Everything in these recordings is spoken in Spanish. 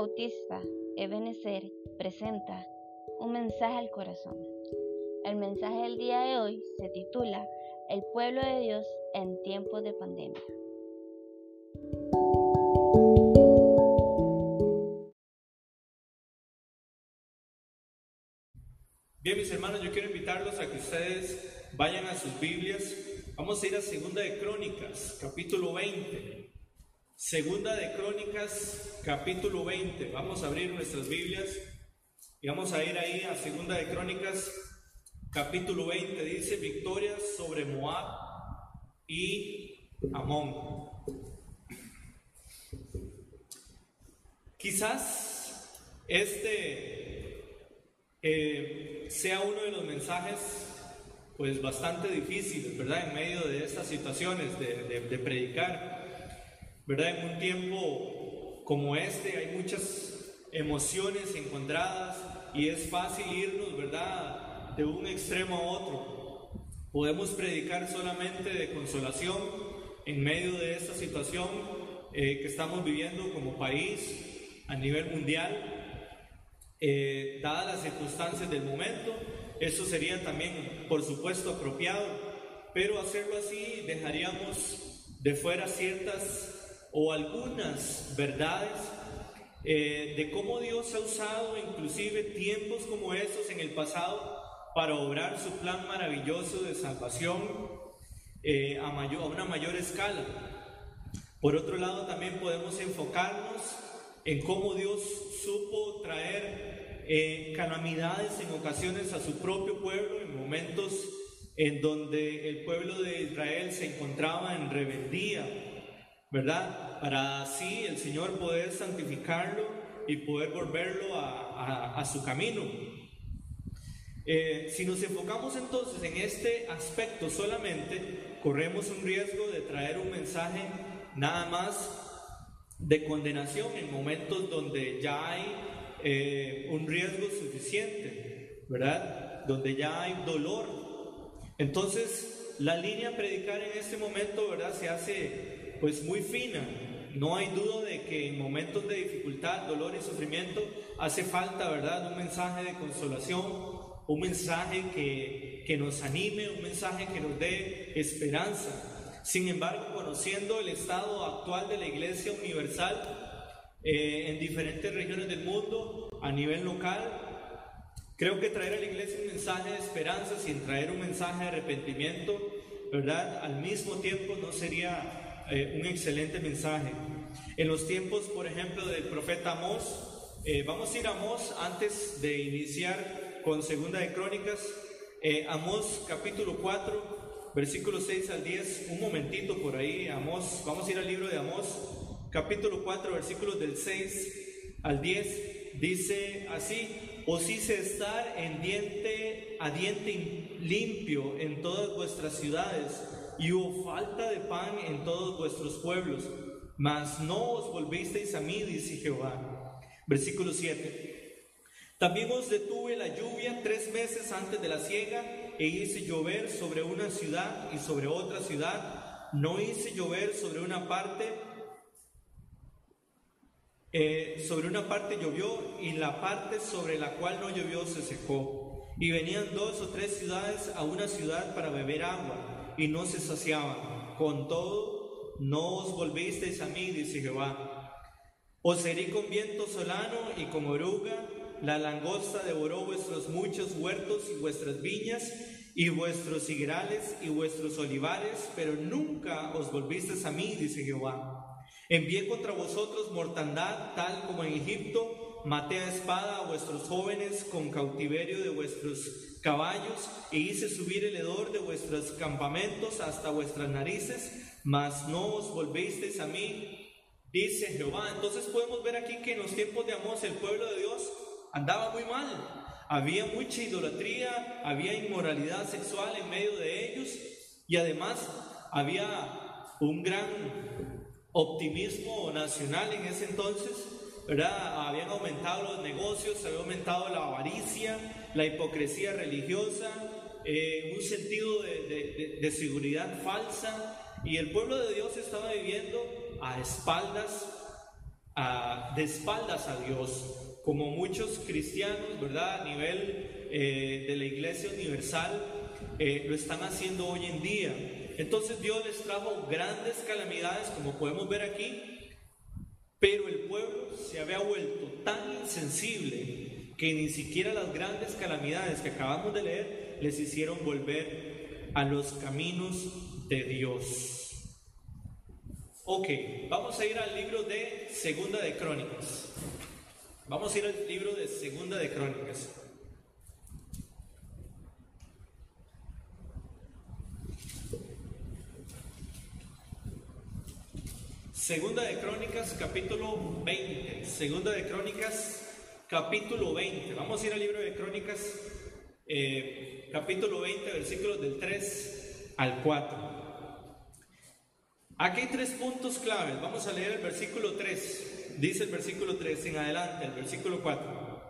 Bautista, Ebenezer, presenta un mensaje al corazón. El mensaje del día de hoy se titula El pueblo de Dios en tiempos de pandemia. Bien, mis hermanos, yo quiero invitarlos a que ustedes vayan a sus Biblias. Vamos a ir a Segunda de Crónicas, capítulo 20. Segunda de Crónicas, capítulo 20. Vamos a abrir nuestras Biblias y vamos a ir ahí a Segunda de Crónicas, capítulo 20. Dice victoria sobre Moab y Amón. Quizás este eh, sea uno de los mensajes pues bastante difíciles, ¿verdad? En medio de estas situaciones de predicar. ¿Verdad? En un tiempo como este hay muchas emociones encontradas y es fácil irnos, ¿verdad? De un extremo a otro. Podemos predicar solamente de consolación en medio de esta situación eh, que estamos viviendo como país a nivel mundial, eh, dadas las circunstancias del momento. Eso sería también, por supuesto, apropiado, pero hacerlo así dejaríamos de fuera ciertas o algunas verdades eh, de cómo Dios ha usado inclusive tiempos como esos en el pasado para obrar su plan maravilloso de salvación eh, a, mayor, a una mayor escala. Por otro lado, también podemos enfocarnos en cómo Dios supo traer eh, calamidades en ocasiones a su propio pueblo, en momentos en donde el pueblo de Israel se encontraba en rebeldía, ¿verdad? Para así el Señor poder santificarlo y poder volverlo a, su camino. Eh, si nos enfocamos entonces en este aspecto solamente, corremos un riesgo de traer un mensaje nada más de condenación en momentos donde ya hay eh, un riesgo suficiente, ¿verdad? Donde ya hay dolor. Entonces, la línea a predicar en este momento, ¿verdad? Se hace pues muy fina. No hay duda de que en momentos de dificultad, dolor y sufrimiento hace falta, ¿verdad? Un mensaje de consolación, un mensaje que, que nos anime, un mensaje que nos dé esperanza. Sin embargo, conociendo el estado actual de la Iglesia Universal eh, en diferentes regiones del mundo, a nivel local, creo que traer a la Iglesia un mensaje de esperanza sin traer un mensaje de arrepentimiento, ¿verdad? Al mismo tiempo no sería eh, un excelente mensaje. En los tiempos, por ejemplo, del profeta Amós, eh, vamos a ir a Amós antes de iniciar con Segunda de Crónicas, eh, Amós capítulo 4, versículos 6 al 10, un momentito por ahí, Amós, vamos a ir al libro de Amós, capítulo 4, versículos del 6 al 10, dice así, os hice estar en diente a diente limpio en todas vuestras ciudades, y hubo falta de pan en todos vuestros pueblos, mas no os volvisteis a mí, dice Jehová. Versículo 7. También os detuve la lluvia tres meses antes de la siega e hice llover sobre una ciudad y sobre otra ciudad. No hice llover sobre una parte, eh, sobre una parte llovió y la parte sobre la cual no llovió se secó. Y venían dos o tres ciudades a una ciudad para beber agua y no se saciaban. Con todo, no os volvisteis a mí, dice Jehová. Os herí con viento solano y como oruga, la langosta devoró vuestros muchos huertos y vuestras viñas y vuestros higuerales y vuestros olivares, pero nunca os volvisteis a mí, dice Jehová. Envié contra vosotros mortandad, tal como en Egipto, maté a espada a vuestros jóvenes con cautiverio de vuestros caballos e hice subir el hedor de vuestros campamentos hasta vuestras narices, mas no os volvisteis a mí, dice Jehová. Entonces podemos ver aquí que en los tiempos de Amós el pueblo de Dios andaba muy mal. Había mucha idolatría, había inmoralidad sexual en medio de ellos y además había un gran optimismo nacional en ese entonces ¿verdad? Habían aumentado los negocios, había aumentado la avaricia, la hipocresía religiosa, eh, un sentido de, de, seguridad falsa, y el pueblo de Dios estaba viviendo a espaldas de espaldas a Dios, como muchos cristianos, ¿verdad? A nivel eh, de la iglesia universal, eh, lo están haciendo hoy en día. Entonces Dios les trajo grandes calamidades, como podemos ver aquí, pero el pueblo se había vuelto tan insensible que ni siquiera las grandes calamidades que acabamos de leer les hicieron volver a los caminos de Dios. Ok, vamos a ir al libro de Segunda de Crónicas. Vamos a ir al libro de Segunda de Crónicas. Segunda de Crónicas, capítulo 20. Segunda de Crónicas, capítulo 20. Vamos a ir al libro de Crónicas, eh, capítulo 20, versículos del 3 al 4. Aquí hay tres puntos claves. Vamos a leer el versículo 3. Dice el versículo 3 en adelante, el versículo 4.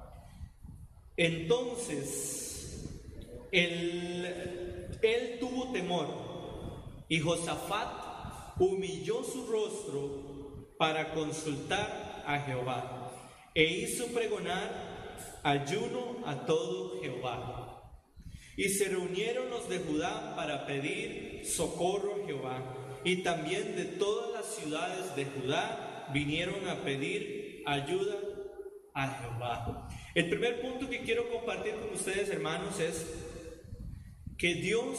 Entonces, él, él tuvo temor y Josafat humilló su rostro para consultar a Jehová e hizo pregonar ayuno a todo Jehová. Y se reunieron los de Judá para pedir socorro a Jehová y también de todas las ciudades de Judá vinieron a pedir ayuda a Jehová. El primer punto que quiero compartir con ustedes, hermanos, es que Dios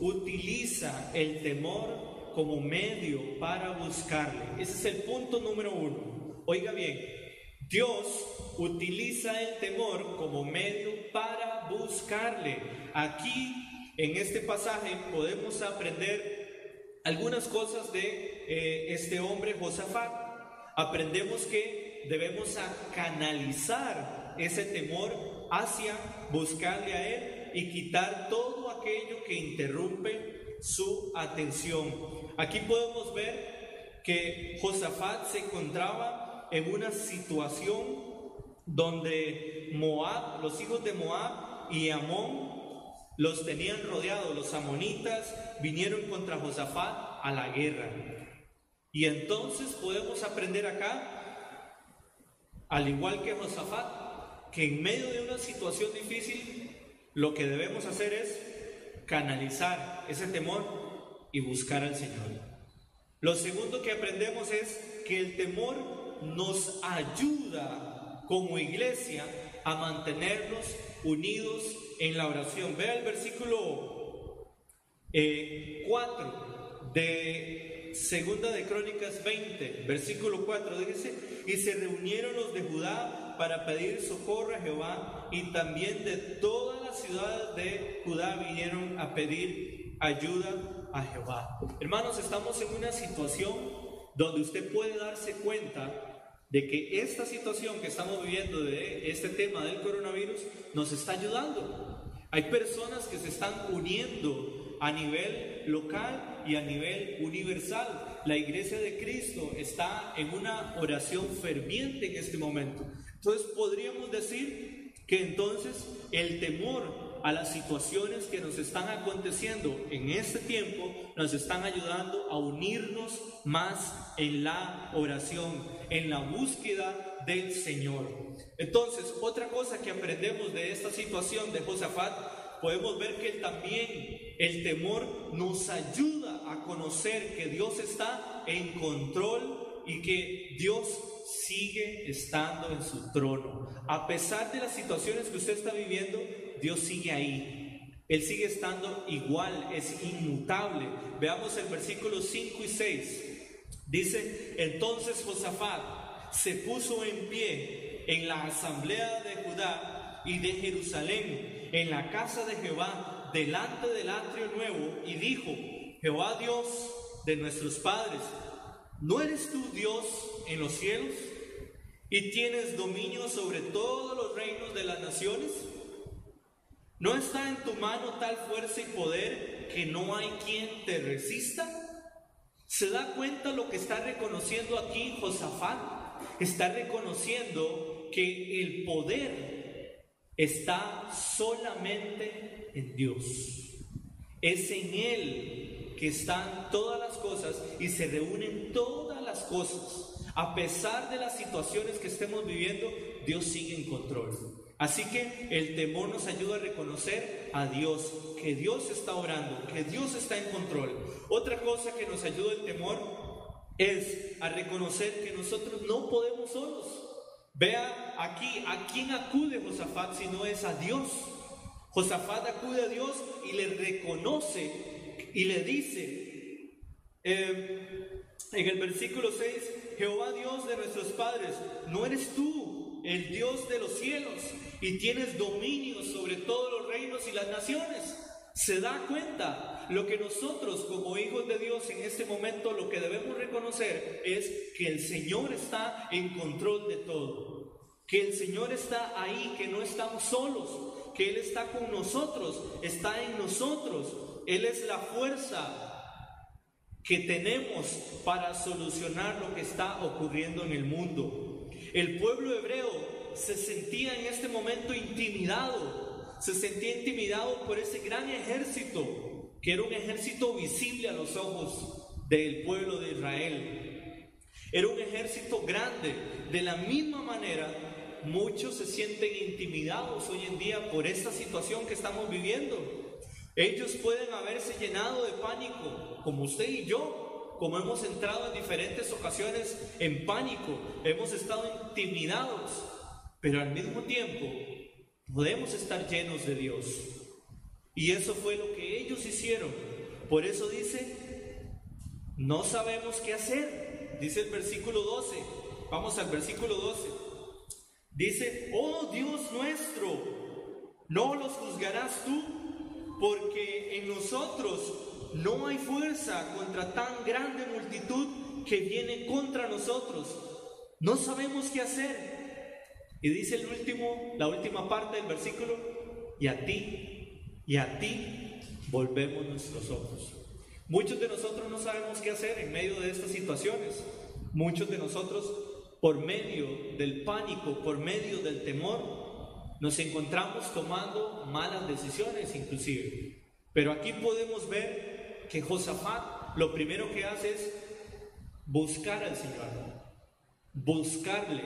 utiliza el temor como medio para buscarle. Ese es el punto número uno. Oiga bien, Dios utiliza el temor como medio para buscarle. Aquí, en este pasaje, podemos aprender algunas cosas de eh, este hombre Josafat. Aprendemos que debemos canalizar ese temor hacia buscarle a Él y quitar todo aquello que interrumpe su atención. Aquí podemos ver que Josafat se encontraba en una situación donde Moab, los hijos de Moab y Amón los tenían rodeados, los amonitas vinieron contra Josafat a la guerra. Y entonces podemos aprender acá, al igual que Josafat, que en medio de una situación difícil, lo que debemos hacer es canalizar ese temor y buscar al Señor. Lo segundo que aprendemos es que el temor nos ayuda como iglesia a mantenernos unidos en la oración. Vea el versículo 4 eh, de Segunda de Crónicas 20, versículo 4, dice, y se reunieron los de Judá para pedir socorro a Jehová, y también de todas ciudades de Judá vinieron a pedir ayuda a Jehová. Hermanos, estamos en una situación donde usted puede darse cuenta de que esta situación que estamos viviendo de este tema del coronavirus nos está ayudando. Hay personas que se están uniendo a nivel local y a nivel universal. La iglesia de Cristo está en una oración ferviente en este momento. Entonces podríamos decir que entonces el temor a las situaciones que nos están aconteciendo en este tiempo, nos están ayudando a unirnos más en la oración, en la búsqueda del Señor. Entonces, otra cosa que aprendemos de esta situación de Josafat, podemos ver que también el temor nos ayuda a conocer que Dios está en control y que Dios sigue estando en su trono. A pesar de las situaciones que usted está viviendo, Dios sigue ahí. Él sigue estando igual, es inmutable. Veamos el versículo 5 y 6. Dice, entonces Josafat se puso en pie en la asamblea de Judá y de Jerusalén, en la casa de Jehová, delante del atrio nuevo, y dijo, Jehová Dios de nuestros padres, ¿no eres tú Dios en los cielos? ¿Y tienes dominio sobre todos los reinos de las naciones? ¿No está en tu mano tal fuerza y poder que no hay quien te resista? ¿Se da cuenta lo que está reconociendo aquí Josafat? Está reconociendo que el poder está solamente en Dios. Es en Él que están todas las cosas y se reúnen todas las cosas. A pesar de las situaciones que estemos viviendo, Dios sigue en control. Así que el temor nos ayuda a reconocer a Dios, que Dios está orando, que Dios está en control. Otra cosa que nos ayuda el temor es a reconocer que nosotros no podemos solos. Vea aquí, ¿a quién acude Josafat si no es a Dios? Josafat acude a Dios y le reconoce y le dice, eh, en el versículo 6, Jehová Dios de nuestros padres, ¿no eres tú el Dios de los cielos y tienes dominio sobre todos los reinos y las naciones? Se da cuenta lo que nosotros como hijos de Dios en este momento lo que debemos reconocer es que el Señor está en control de todo, que el Señor está ahí, que no estamos solos, que Él está con nosotros, está en nosotros, Él es la fuerza que tenemos para solucionar lo que está ocurriendo en el mundo. El pueblo hebreo se sentía en este momento intimidado, se sentía intimidado por ese gran ejército, que era un ejército visible a los ojos del pueblo de Israel. Era un ejército grande. De la misma manera, muchos se sienten intimidados hoy en día por esta situación que estamos viviendo. Ellos pueden haberse llenado de pánico, como usted y yo, como hemos entrado en diferentes ocasiones en pánico, hemos estado intimidados, pero al mismo tiempo podemos estar llenos de Dios. Y eso fue lo que ellos hicieron. Por eso dice, no sabemos qué hacer, dice el versículo 12. Vamos al versículo 12. Dice, oh Dios nuestro, ¿no los juzgarás tú? Porque en nosotros no hay fuerza contra tan grande multitud que viene contra nosotros. No sabemos qué hacer. Y dice el último, la última parte del versículo, y a ti, y a ti volvemos nuestros ojos. Muchos de nosotros no sabemos qué hacer en medio de estas situaciones. Muchos de nosotros, por medio del pánico, por medio del temor, nos encontramos tomando malas decisiones inclusive. Pero aquí podemos ver que Josafat lo primero que hace es buscar al Señor, buscarle,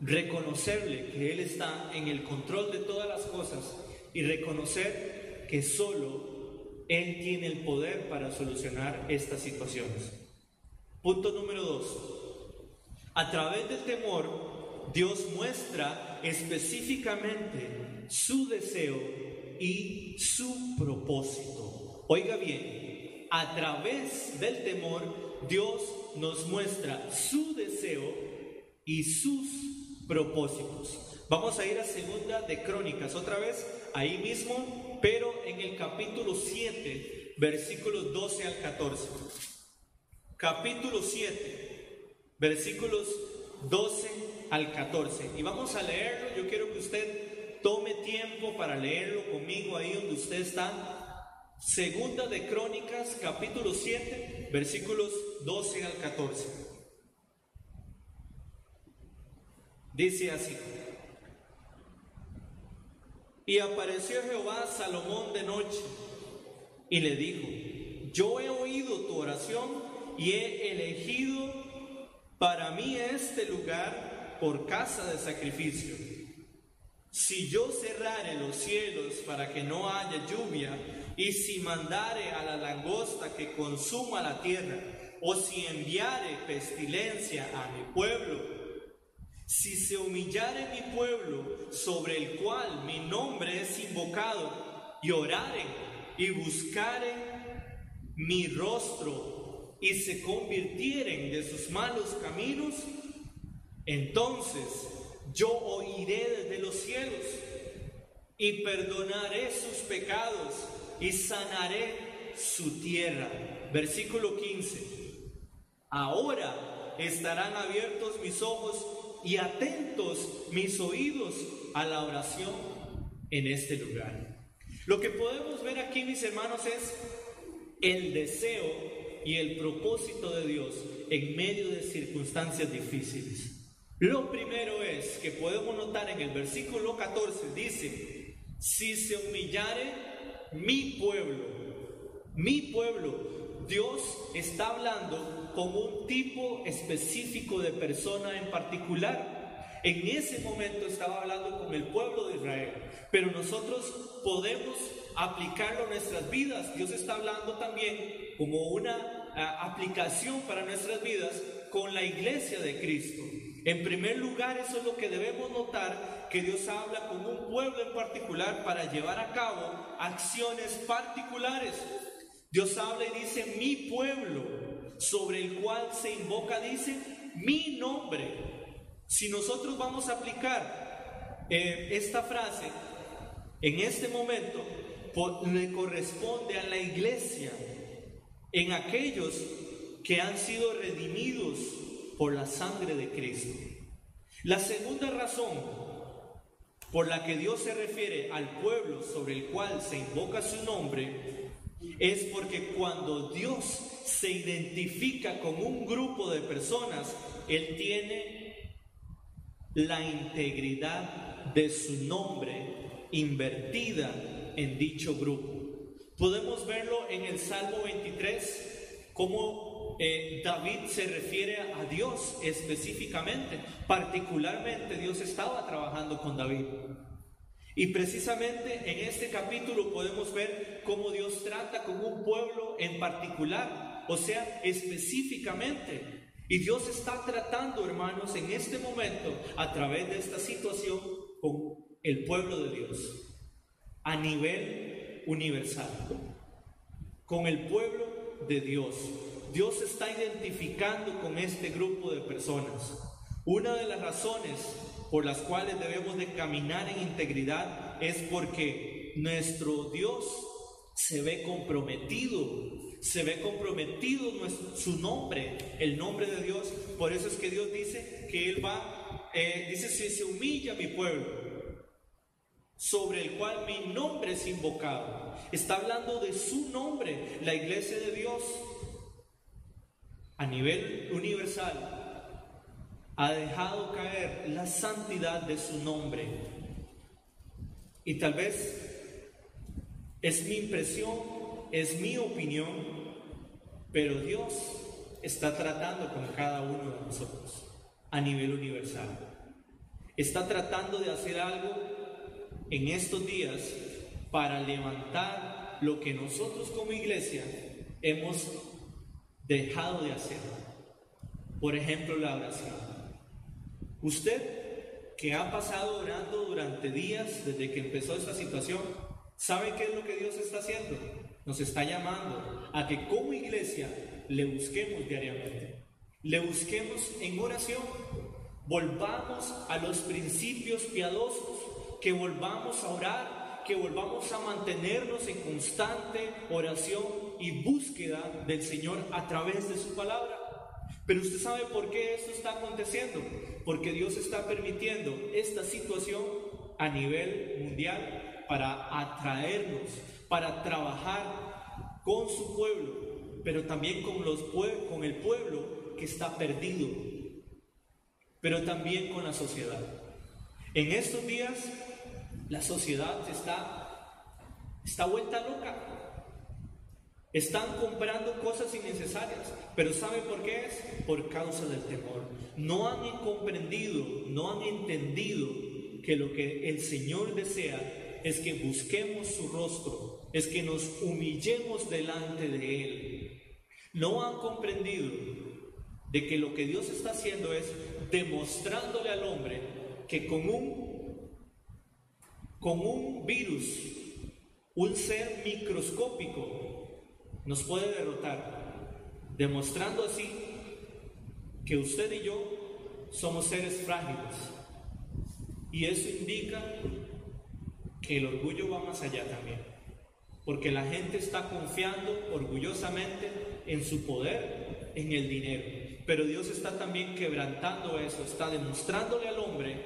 reconocerle que Él está en el control de todas las cosas y reconocer que solo Él tiene el poder para solucionar estas situaciones. Punto número dos. A través del temor Dios muestra específicamente su deseo y su propósito. Oiga bien, a través del temor, Dios nos muestra su deseo y sus propósitos. Vamos a ir a segunda de Crónicas, otra vez ahí mismo, pero en el capítulo 7, versículos 12 al 14. Capítulo 7, versículos 12 al 14. Y vamos a leerlo. Yo quiero que usted tome tiempo para leerlo conmigo ahí donde usted está. Segunda de Crónicas, capítulo 7, versículos 12 al 14. Dice así. Y apareció Jehová Salomón de noche y le dijo, yo he oído tu oración y he elegido para mí este lugar por casa de sacrificio. Si yo cerrare los cielos para que no haya lluvia, y si mandare a la langosta que consuma la tierra, o si enviare pestilencia a mi pueblo, si se humillare mi pueblo sobre el cual mi nombre es invocado, y orare y buscare mi rostro, y se convirtieren de sus malos caminos, entonces yo oiré desde los cielos y perdonaré sus pecados y sanaré su tierra. Versículo 15. Ahora estarán abiertos mis ojos y atentos mis oídos a la oración en este lugar. Lo que podemos ver aquí, mis hermanos, es el deseo y el propósito de Dios en medio de circunstancias difíciles. Lo primero es que podemos notar en el versículo 14, dice, si se humillare mi pueblo, mi pueblo, Dios está hablando con un tipo específico de persona en particular. En ese momento estaba hablando con el pueblo de Israel, pero nosotros podemos aplicarlo a nuestras vidas. Dios está hablando también como una ah, aplicación para nuestras vidas con la iglesia de Cristo. En primer lugar, eso es lo que debemos notar, que Dios habla con un pueblo en particular para llevar a cabo acciones particulares. Dios habla y dice, mi pueblo, sobre el cual se invoca, dice, mi nombre. Si nosotros vamos a aplicar eh, esta frase en este momento, le corresponde a la iglesia, en aquellos que han sido redimidos por la sangre de Cristo. La segunda razón por la que Dios se refiere al pueblo sobre el cual se invoca su nombre es porque cuando Dios se identifica con un grupo de personas, Él tiene la integridad de su nombre invertida en dicho grupo. Podemos verlo en el Salmo 23, como eh, David se refiere a Dios específicamente. Particularmente Dios estaba trabajando con David. Y precisamente en este capítulo podemos ver cómo Dios trata con un pueblo en particular, o sea, específicamente. Y Dios está tratando, hermanos, en este momento, a través de esta situación, con el pueblo de Dios a nivel universal, con el pueblo de Dios. Dios se está identificando con este grupo de personas. Una de las razones por las cuales debemos de caminar en integridad es porque nuestro Dios se ve comprometido, se ve comprometido su nombre, el nombre de Dios. Por eso es que Dios dice que Él va, eh, dice, si se humilla mi pueblo, sobre el cual mi nombre es invocado. Está hablando de su nombre, la iglesia de Dios, a nivel universal, ha dejado caer la santidad de su nombre. Y tal vez es mi impresión, es mi opinión, pero Dios está tratando con cada uno de nosotros a nivel universal. Está tratando de hacer algo en estos días para levantar lo que nosotros como iglesia hemos dejado de hacer. Por ejemplo, la oración. Usted que ha pasado orando durante días desde que empezó esta situación, ¿sabe qué es lo que Dios está haciendo? Nos está llamando a que como iglesia le busquemos diariamente. Le busquemos en oración. Volvamos a los principios piadosos que volvamos a orar, que volvamos a mantenernos en constante oración y búsqueda del Señor a través de su palabra. Pero usted sabe por qué esto está aconteciendo, porque Dios está permitiendo esta situación a nivel mundial para atraernos, para trabajar con su pueblo, pero también con, los con el pueblo que está perdido, pero también con la sociedad. En estos días la sociedad está, está vuelta loca. Están comprando cosas innecesarias, pero ¿sabe por qué es? Por causa del temor. No han comprendido, no han entendido que lo que el Señor desea es que busquemos su rostro, es que nos humillemos delante de Él. No han comprendido de que lo que Dios está haciendo es demostrándole al hombre que con un con un virus, un ser microscópico, nos puede derrotar, demostrando así que usted y yo somos seres frágiles. Y eso indica que el orgullo va más allá también, porque la gente está confiando orgullosamente en su poder, en el dinero. Pero Dios está también quebrantando eso, está demostrándole al hombre,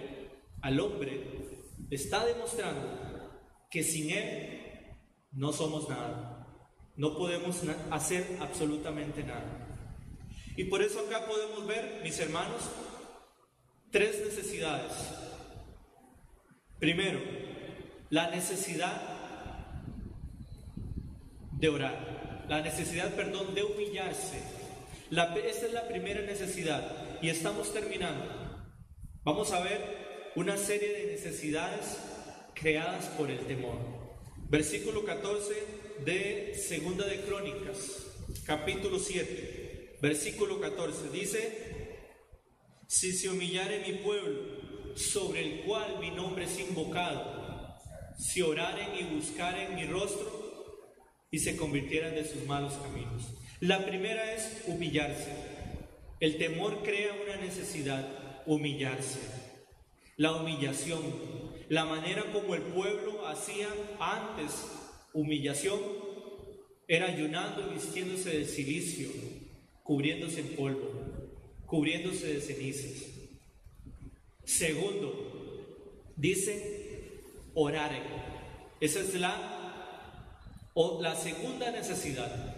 al hombre, está demostrando que sin Él no somos nada. No podemos hacer absolutamente nada. Y por eso acá podemos ver, mis hermanos, tres necesidades. Primero, la necesidad de orar. la necesidad, perdón, de humillarse. La, esta es la primera necesidad y estamos terminando. Vamos a ver una serie de necesidades creadas por el temor. Versículo 14 de Segunda de Crónicas, capítulo 7, versículo 14 dice, si se humillare mi pueblo, sobre el cual mi nombre es invocado, si oraren y buscaren mi rostro, y se convirtieran de sus malos caminos. La primera es humillarse. El temor crea una necesidad, humillarse. La humillación, la manera como el pueblo hacía antes humillación, era ayunando y vistiéndose de silicio, cubriéndose en polvo, cubriéndose de cenizas. Segundo, dice orar. Esa es la o la segunda necesidad,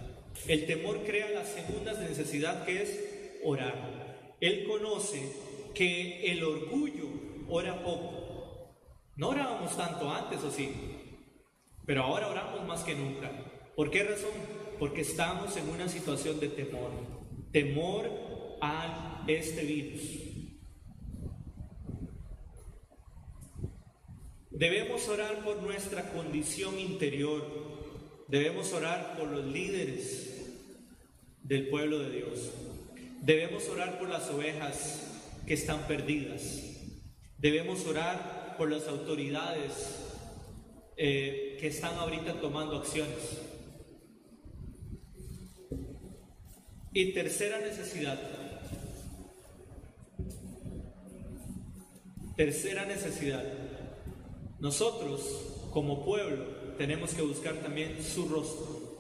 el temor crea la segunda necesidad que es orar. Él conoce que el orgullo ora poco. No orábamos tanto antes, o sí, pero ahora oramos más que nunca. ¿Por qué razón? Porque estamos en una situación de temor. Temor a este virus. Debemos orar por nuestra condición interior, Debemos orar por los líderes del pueblo de Dios. Debemos orar por las ovejas que están perdidas. Debemos orar por las autoridades eh, que están ahorita tomando acciones. Y tercera necesidad. Tercera necesidad. Nosotros, como pueblo, tenemos que buscar también su rostro.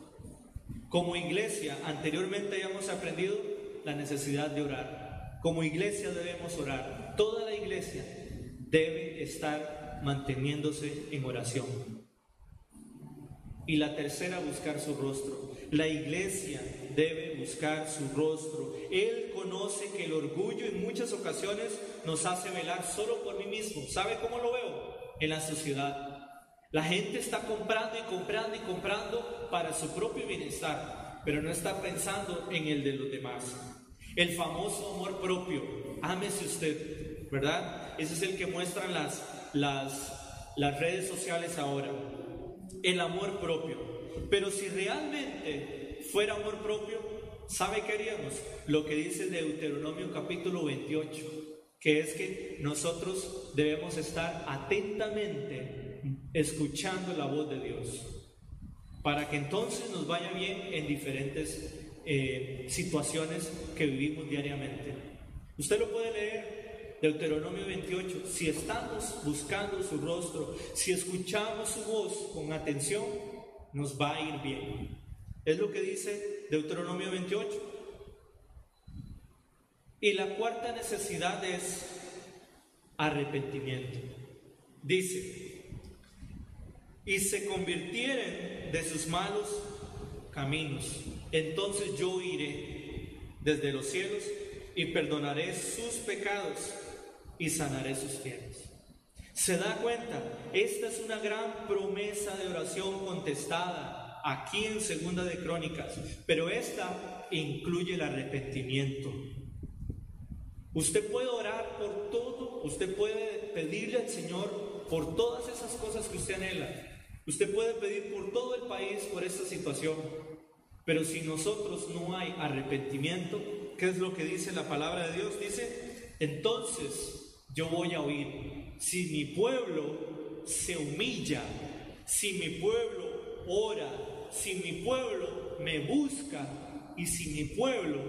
Como iglesia, anteriormente ya hemos aprendido la necesidad de orar. Como iglesia debemos orar. Toda la iglesia debe estar manteniéndose en oración. Y la tercera, buscar su rostro. La iglesia debe buscar su rostro. Él conoce que el orgullo en muchas ocasiones nos hace velar solo por mí mismo. ¿Sabe cómo lo veo? En la sociedad. La gente está comprando y comprando y comprando para su propio bienestar, pero no está pensando en el de los demás. El famoso amor propio, ámese usted, ¿verdad? Ese es el que muestran las, las, las redes sociales ahora. El amor propio. Pero si realmente fuera amor propio, ¿sabe qué haríamos? Lo que dice Deuteronomio capítulo 28, que es que nosotros debemos estar atentamente escuchando la voz de Dios, para que entonces nos vaya bien en diferentes eh, situaciones que vivimos diariamente. Usted lo puede leer, Deuteronomio 28, si estamos buscando su rostro, si escuchamos su voz con atención, nos va a ir bien. Es lo que dice Deuteronomio 28. Y la cuarta necesidad es arrepentimiento. Dice, y se convirtieren de sus malos caminos, entonces yo iré desde los cielos y perdonaré sus pecados y sanaré sus tierras. ¿Se da cuenta? Esta es una gran promesa de oración contestada aquí en Segunda de Crónicas, pero esta incluye el arrepentimiento. Usted puede orar por todo, usted puede pedirle al Señor por todas esas cosas que usted anhela, Usted puede pedir por todo el país por esta situación, pero si nosotros no hay arrepentimiento, ¿qué es lo que dice la palabra de Dios? Dice, entonces yo voy a oír. Si mi pueblo se humilla, si mi pueblo ora, si mi pueblo me busca y si mi pueblo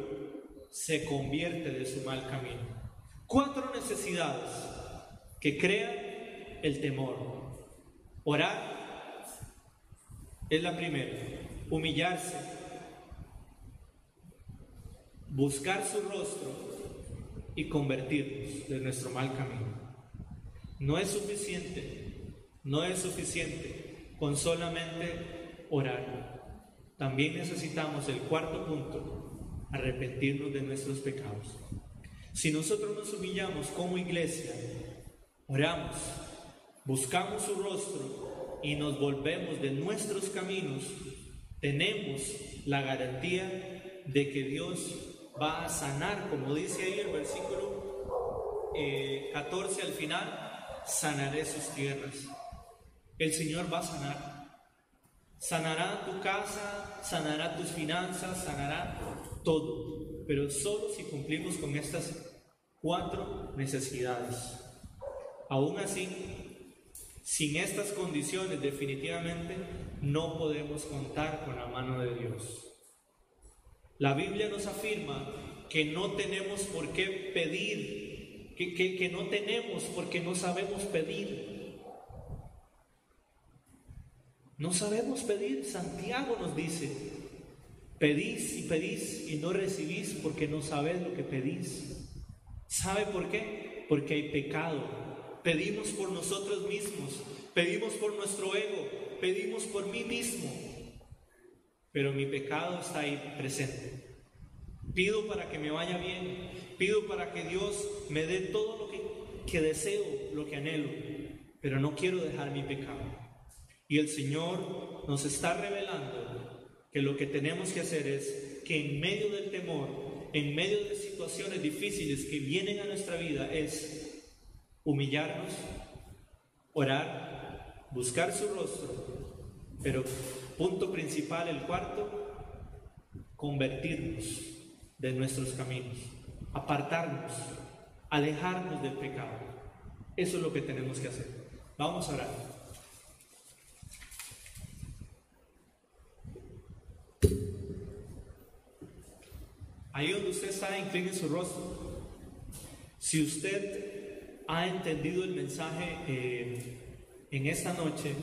se convierte de su mal camino. Cuatro necesidades que crean el temor. Orar, es la primera, humillarse, buscar su rostro y convertirnos de nuestro mal camino. No es suficiente, no es suficiente con solamente orar. También necesitamos el cuarto punto, arrepentirnos de nuestros pecados. Si nosotros nos humillamos como iglesia, oramos, buscamos su rostro y nos volvemos de nuestros caminos, tenemos la garantía de que Dios va a sanar, como dice ahí el versículo 14 eh, al final, sanaré sus tierras. El Señor va a sanar. Sanará tu casa, sanará tus finanzas, sanará todo, pero solo si cumplimos con estas cuatro necesidades. Aún así, sin estas condiciones definitivamente no podemos contar con la mano de Dios. La Biblia nos afirma que no tenemos por qué pedir, que, que, no tenemos porque no sabemos pedir. No sabemos pedir. Santiago nos dice, pedís y pedís y no recibís porque no sabéis lo que pedís. ¿Sabe por qué? Porque hay pecado. Pedimos por nosotros mismos, pedimos por nuestro ego, pedimos por mí mismo, pero mi pecado está ahí presente. Pido para que me vaya bien, pido para que Dios me dé todo lo que, que deseo, lo que anhelo, pero no quiero dejar mi pecado. Y el Señor nos está revelando que lo que tenemos que hacer es que en medio del temor, en medio de situaciones difíciles que vienen a nuestra vida, es humillarnos, orar, buscar su rostro, pero punto principal, el cuarto, convertirnos de nuestros caminos, apartarnos, alejarnos del pecado. Eso es lo que tenemos que hacer. Vamos a orar. Ahí donde usted está, incline su rostro. Si usted ha entendido el mensaje eh, en esta noche,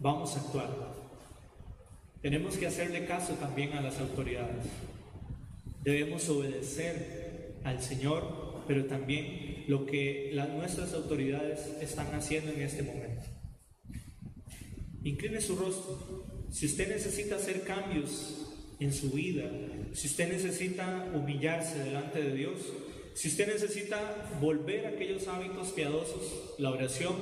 vamos a actuar. Tenemos que hacerle caso también a las autoridades. Debemos obedecer al Señor, pero también lo que las, nuestras autoridades están haciendo en este momento. Incline su rostro. Si usted necesita hacer cambios en su vida, si usted necesita humillarse delante de Dios, si usted necesita volver a aquellos hábitos piadosos, la oración,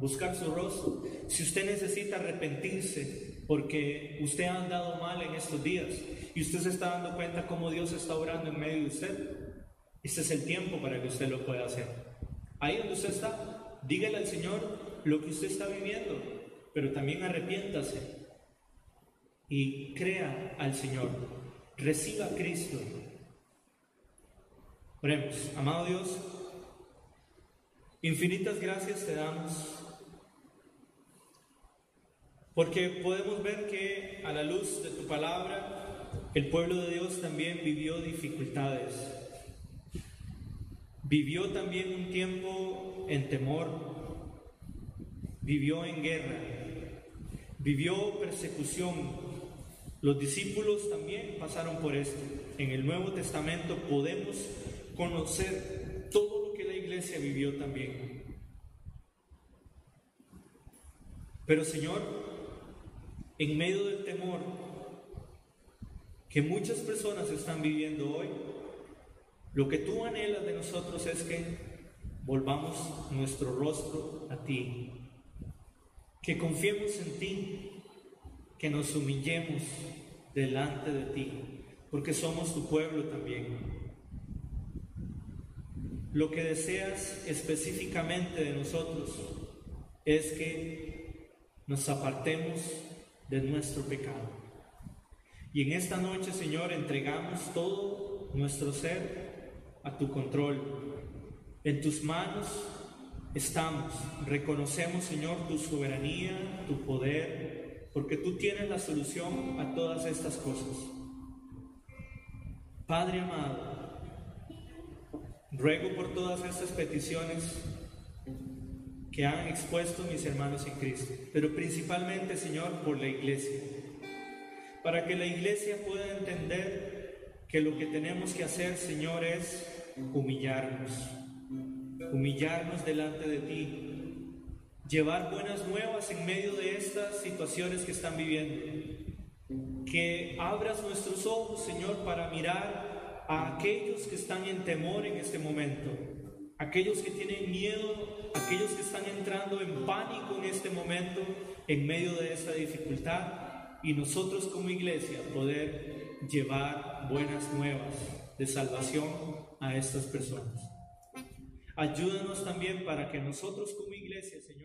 buscar su rostro. Si usted necesita arrepentirse porque usted ha andado mal en estos días y usted se está dando cuenta cómo Dios está orando en medio de usted, este es el tiempo para que usted lo pueda hacer. Ahí donde usted está, dígale al Señor lo que usted está viviendo, pero también arrepiéntase y crea al Señor. Reciba a Cristo. Oremos, amado Dios, infinitas gracias te damos porque podemos ver que a la luz de tu palabra, el pueblo de Dios también vivió dificultades. Vivió también un tiempo en temor, vivió en guerra, vivió persecución. Los discípulos también pasaron por esto. En el Nuevo Testamento podemos conocer todo lo que la iglesia vivió también. Pero Señor, en medio del temor que muchas personas están viviendo hoy, lo que tú anhelas de nosotros es que volvamos nuestro rostro a ti, que confiemos en ti, que nos humillemos delante de ti, porque somos tu pueblo también. Lo que deseas específicamente de nosotros es que nos apartemos de nuestro pecado. Y en esta noche, Señor, entregamos todo nuestro ser a tu control. En tus manos estamos. Reconocemos, Señor, tu soberanía, tu poder, porque tú tienes la solución a todas estas cosas. Padre amado, ruego por todas estas peticiones que han expuesto mis hermanos en Cristo, pero principalmente, Señor, por la iglesia, para que la iglesia pueda entender que lo que tenemos que hacer, Señor, es humillarnos, humillarnos delante de ti, llevar buenas nuevas en medio de estas situaciones que están viviendo. Que abras nuestros ojos, Señor, para mirar a aquellos que están en temor en este momento, aquellos que tienen miedo aquellos que están entrando en pánico en este momento, en medio de esta dificultad, y nosotros como iglesia poder llevar buenas nuevas de salvación a estas personas. Ayúdanos también para que nosotros como iglesia, Señor,